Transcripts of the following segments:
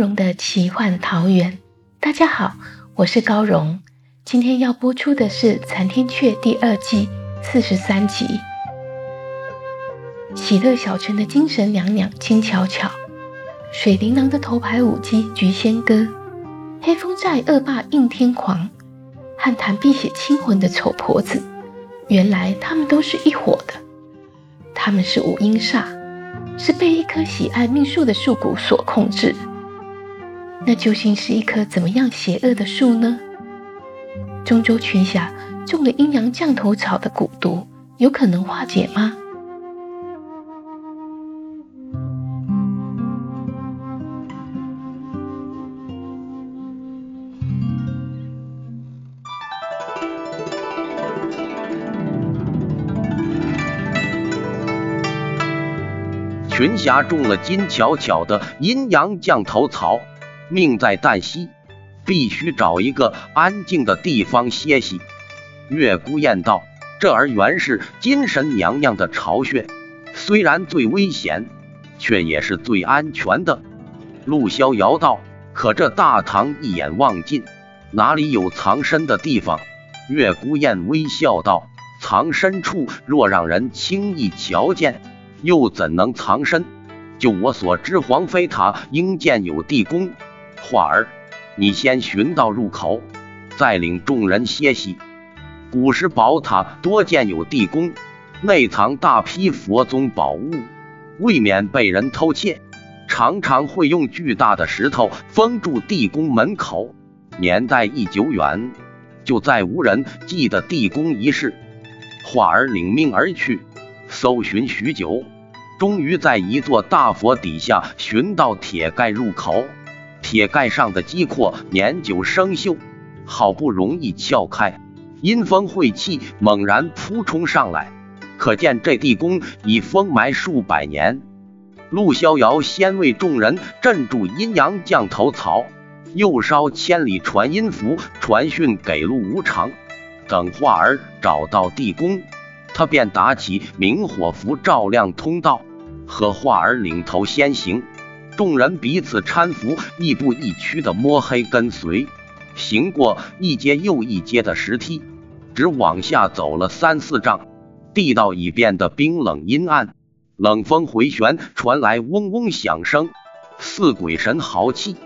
荣的奇幻桃源。大家好，我是高荣。今天要播出的是《残天阙》第二季四十三集。喜乐小城的精神娘娘金巧巧，水琳琅的头牌舞姬菊仙歌，黑风寨恶霸应天狂，和谈碧血清魂的丑婆子，原来他们都是一伙的。他们是五阴煞。是被一棵喜爱命数的树骨所控制。那究竟是一棵怎么样邪恶的树呢？中州群侠中了阴阳降头草的蛊毒，有可能化解吗？群侠中了金巧巧的阴阳降头草，命在旦夕，必须找一个安静的地方歇息。月孤雁道：“这儿原是金神娘娘的巢穴，虽然最危险，却也是最安全的。”陆逍遥道：“可这大唐一眼望尽，哪里有藏身的地方？”月孤雁微笑道：“藏身处若让人轻易瞧见。”又怎能藏身？就我所知，黄飞塔应建有地宫。画儿，你先寻到入口，再领众人歇息。古时宝塔多建有地宫，内藏大批佛宗宝物，未免被人偷窃，常常会用巨大的石头封住地宫门口。年代一久远，就再无人记得地宫一事。画儿领命而去。搜寻许久，终于在一座大佛底下寻到铁盖入口。铁盖上的机括年久生锈，好不容易撬开，阴风晦气猛然扑冲上来，可见这地宫已封埋数百年。陆逍遥先为众人镇住阴阳降头草，又烧千里传音符传讯给陆无常，等画儿找到地宫。他便打起明火符照亮通道，和画儿领头先行，众人彼此搀扶，亦步亦趋的摸黑跟随，行过一阶又一阶的石梯，只往下走了三四丈，地道已变得冰冷阴暗，冷风回旋，传来嗡嗡响声，似鬼神豪气。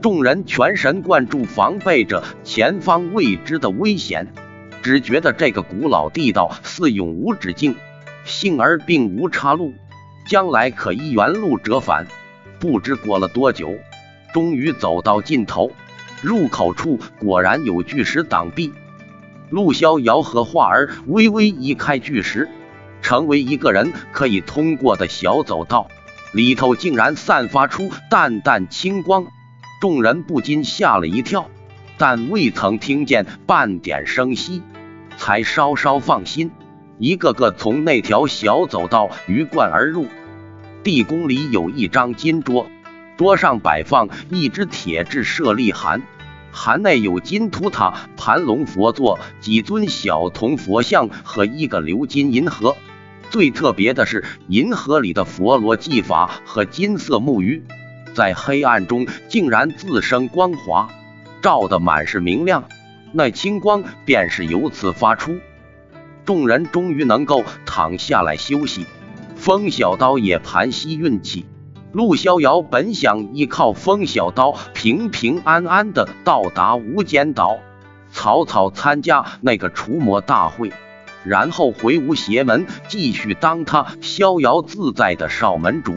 众人全神贯注，防备着前方未知的危险。只觉得这个古老地道似永无止境，幸而并无岔路，将来可依原路折返。不知过了多久，终于走到尽头，入口处果然有巨石挡壁。陆逍遥和画儿微微移开巨石，成为一个人可以通过的小走道，里头竟然散发出淡淡青光，众人不禁吓了一跳，但未曾听见半点声息。才稍稍放心，一个个从那条小走道鱼贯而入。地宫里有一张金桌，桌上摆放一只铁制舍利函，函内有金图塔、盘龙佛座、几尊小铜佛像和一个鎏金银盒。最特别的是，银盒里的佛罗技法和金色木鱼，在黑暗中竟然自生光华，照得满是明亮。那青光便是由此发出，众人终于能够躺下来休息。风小刀也盘膝运气。陆逍遥本想依靠风小刀平平安安的到达无间岛，草草参加那个除魔大会，然后回无邪门继续当他逍遥自在的少门主。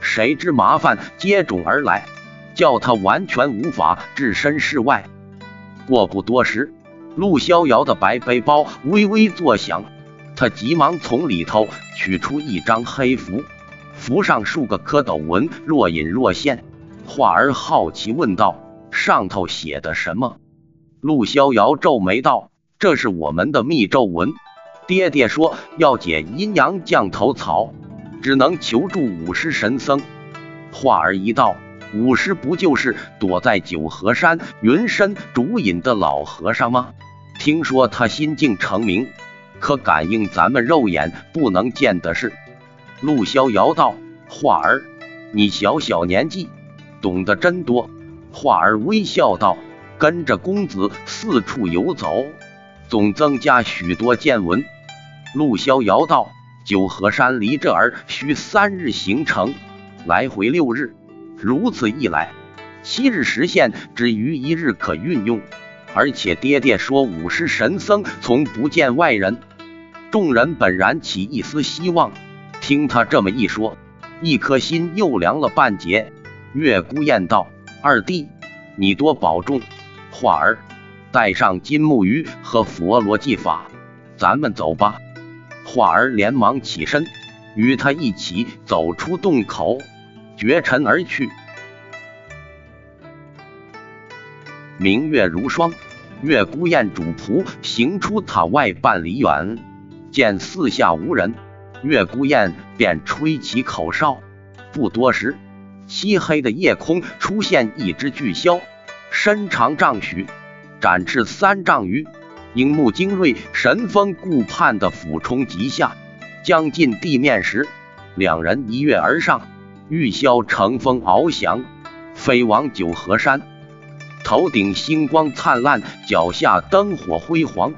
谁知麻烦接踵而来，叫他完全无法置身事外。过不多时，陆逍遥的白背包微微作响，他急忙从里头取出一张黑符，符上数个蝌蚪纹若隐若现。画儿好奇问道：“上头写的什么？”陆逍遥皱眉道：“这是我们的密咒文。爹爹说要解阴阳降头草，只能求助五师神僧。”画儿一道：“五师不就是躲在九河山云深竹隐的老和尚吗？听说他心境成名，可感应咱们肉眼不能见的事。”陆逍遥道：“画儿，你小小年纪。”懂得真多，画儿微笑道：“跟着公子四处游走，总增加许多见闻。”陆逍遥道：“九河山离这儿需三日行程，来回六日。如此一来，七日实现只余一日可运用。而且爹爹说五师神僧从不见外人。”众人本然起一丝希望，听他这么一说，一颗心又凉了半截。月孤雁道：“二弟，你多保重。画儿，带上金木鱼和佛罗技法，咱们走吧。”画儿连忙起身，与他一起走出洞口，绝尘而去。明月如霜，月孤雁主仆行出塔外半里远，见四下无人，月孤雁便吹起口哨。不多时。漆黑的夜空出现一只巨枭，身长丈许，展翅三丈余，樱目精锐，神风顾盼的俯冲即下。将近地面时，两人一跃而上，玉箫乘风翱翔，飞往九河山。头顶星光灿烂，脚下灯火辉煌，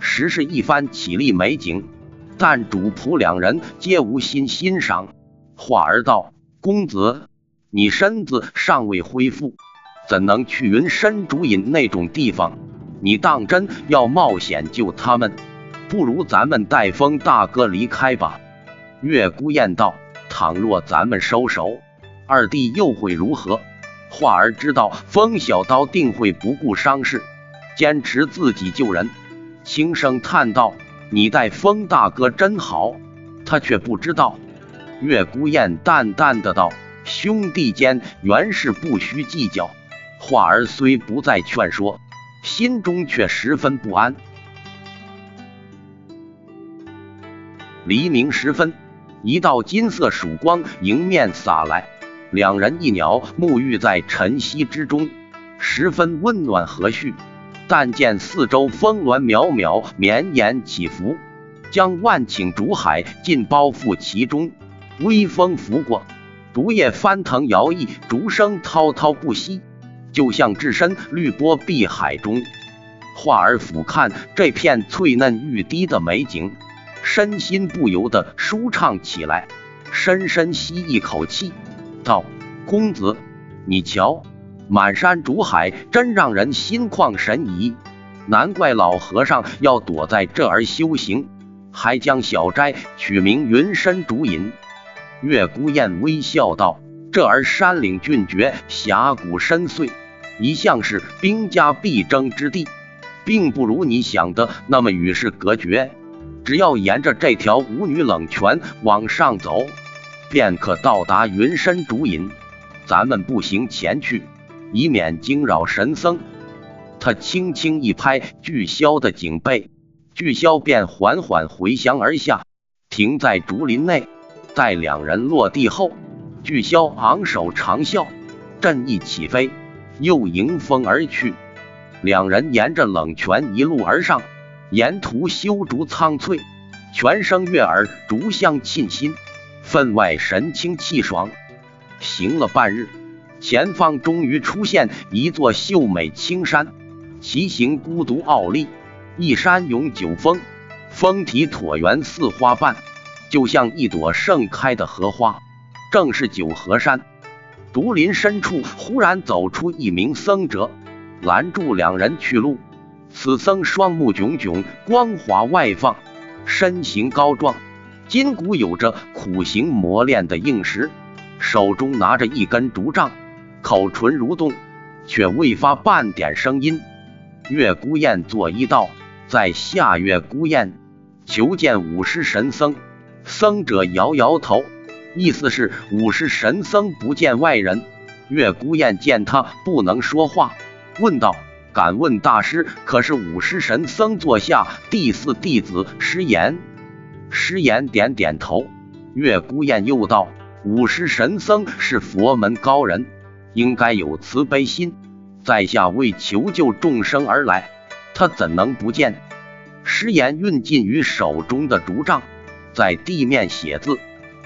实是一番绮丽美景。但主仆两人皆无心欣赏。话儿道：“公子。”你身子尚未恢复，怎能去云深竹隐那种地方？你当真要冒险救他们？不如咱们带风大哥离开吧。月孤雁道：“倘若咱们收手，二弟又会如何？”华儿知道风小刀定会不顾伤势，坚持自己救人，轻声叹道：“你待风大哥真好。”他却不知道，月孤雁淡淡的道。兄弟间原是不需计较。华儿虽不再劝说，心中却十分不安。黎明时分，一道金色曙光迎面洒来，两人一鸟沐浴在晨曦之中，十分温暖和煦。但见四周峰峦渺渺，绵延起伏，将万顷竹海尽包覆其中，微风拂过。竹叶翻腾摇曳，竹声滔滔不息，就像置身绿波碧海中。画儿俯瞰这片翠嫩欲滴的美景，身心不由得舒畅起来，深深吸一口气，道：“公子，你瞧，满山竹海，真让人心旷神怡。难怪老和尚要躲在这儿修行，还将小斋取名云深竹隐。”月孤雁微笑道：“这儿山岭峻绝，峡谷深邃，一向是兵家必争之地，并不如你想的那么与世隔绝。只要沿着这条舞女冷泉往上走，便可到达云深竹隐。咱们步行前去，以免惊扰神僧。”他轻轻一拍巨鸮的颈背，巨鸮便缓缓回翔而下，停在竹林内。待两人落地后，巨鸮昂首长啸，振翼起飞，又迎风而去。两人沿着冷泉一路而上，沿途修竹苍翠，泉声悦耳，竹香沁心，分外神清气爽。行了半日，前方终于出现一座秀美青山，其形孤独傲立，一山拥九峰，峰体椭圆似花瓣。就像一朵盛开的荷花，正是九河山。竹林深处忽然走出一名僧者，拦住两人去路。此僧双目炯炯，光华外放，身形高壮，筋骨有着苦行磨练的硬石，手中拿着一根竹杖，口唇蠕动，却未发半点声音。月孤雁作揖道：“在下月孤雁，求见五师神僧。”僧者摇摇头，意思是五师神僧不见外人。月孤雁见他不能说话，问道：“敢问大师，可是五师神僧座下第四弟子师言？”师言点点头。月孤雁又道：“五师神僧是佛门高人，应该有慈悲心，在下为求救众生而来，他怎能不见？”师言运进于手中的竹杖，在地面写字，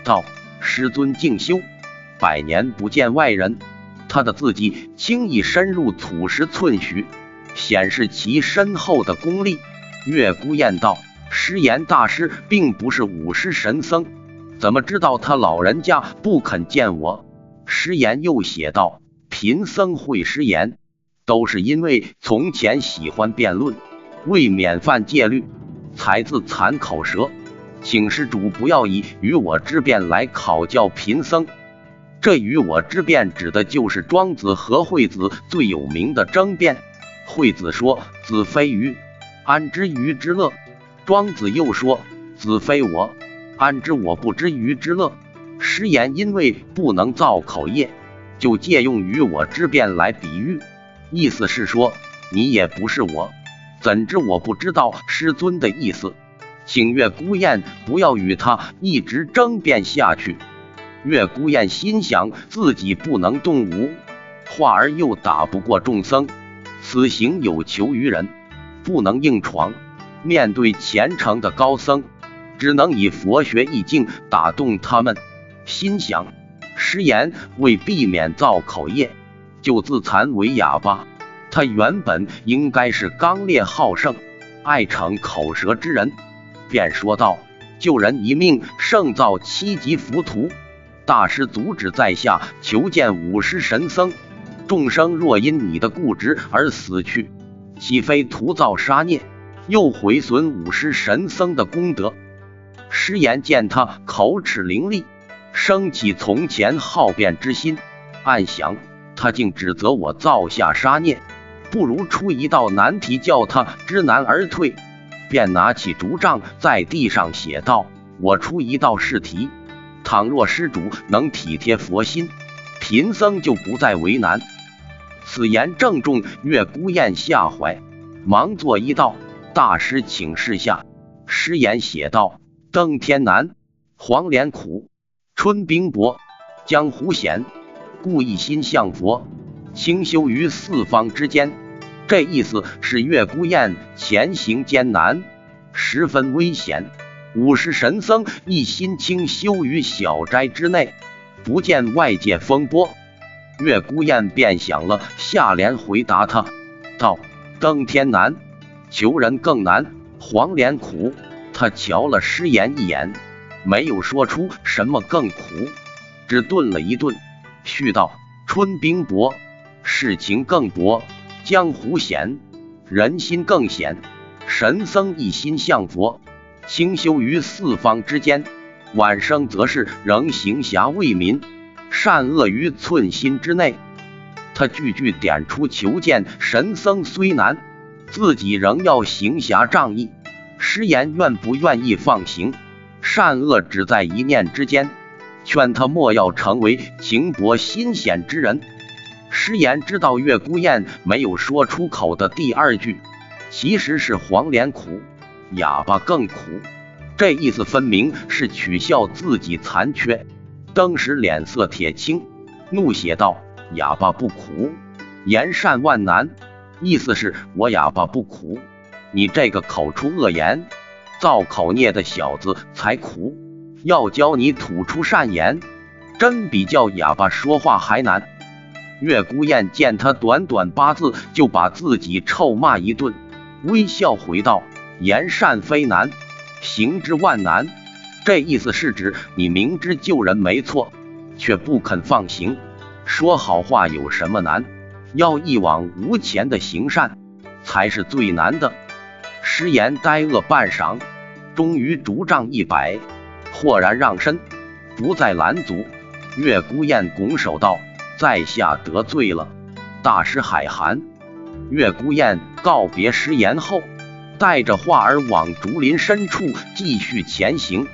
道：“师尊静修。”百年不见外人，他的字迹轻易深入土石寸许，显示其深厚的功力。月孤雁道：“师言大师并不是五师神僧，怎么知道他老人家不肯见我？”师言又写道：“贫僧会师言，都是因为从前喜欢辩论，为免犯戒律，才自残口舌，请施主不要以与我之辩来考教贫僧。”这与我之辩，指的就是庄子和惠子最有名的争辩。惠子说：“子非鱼，安知鱼之乐？”庄子又说：“子非我，安知我不知鱼之乐？”师言因为不能造口业，就借用于我之辩来比喻，意思是说你也不是我，怎知我不知道师尊的意思？请月孤雁不要与他一直争辩下去。月孤雁心想自己不能动武，化而又打不过众僧，此行有求于人，不能硬闯。面对虔诚的高僧，只能以佛学意境打动他们。心想师言为避免造口业，就自惭为哑巴。他原本应该是刚烈好胜、爱逞口舌之人，便说道：“救人一命，胜造七级浮屠。”大师阻止在下求见五师神僧，众生若因你的固执而死去，岂非徒造杀孽，又毁损五师神僧的功德？师言见他口齿伶俐，生起从前好辩之心，暗想他竟指责我造下杀孽，不如出一道难题叫他知难而退。便拿起竹杖在地上写道：“我出一道试题。”倘若施主能体贴佛心，贫僧就不再为难。此言正中月孤雁下怀，忙作揖道：“大师请示下。”师言写道：“登天难，黄连苦，春冰薄，江湖险，故一心向佛，清修于四方之间。”这意思是月孤雁前行艰难，十分危险。五师神僧一心清修于小斋之内，不见外界风波。月孤雁便想了下联回答他道：“登天难，求人更难。黄连苦。”他瞧了师言一眼，没有说出什么更苦，只顿了一顿，续道：“春冰薄，世情更薄；江湖险，人心更险。神僧一心向佛。”清修于四方之间，晚生则是仍行侠为民，善恶于寸心之内。他句句点出求见神僧虽难，自己仍要行侠仗义。师言愿不愿意放行？善恶只在一念之间，劝他莫要成为情薄心险之人。师言知道月孤雁没有说出口的第二句，其实是黄连苦。哑巴更苦，这意思分明是取笑自己残缺。登时脸色铁青，怒写道：“哑巴不苦，言善万难。”意思是我哑巴不苦，你这个口出恶言、造口孽的小子才苦。要教你吐出善言，真比叫哑巴说话还难。月孤雁见他短短八字就把自己臭骂一顿，微笑回道。言善非难，行之万难。这意思是指你明知救人没错，却不肯放行。说好话有什么难？要一往无前的行善，才是最难的。师言呆愕半晌，终于竹杖一摆，豁然让身，不再拦阻。月孤雁拱手道：“在下得罪了，大师海涵。”月孤雁告别师言后，带着画儿往竹林深处继续前行。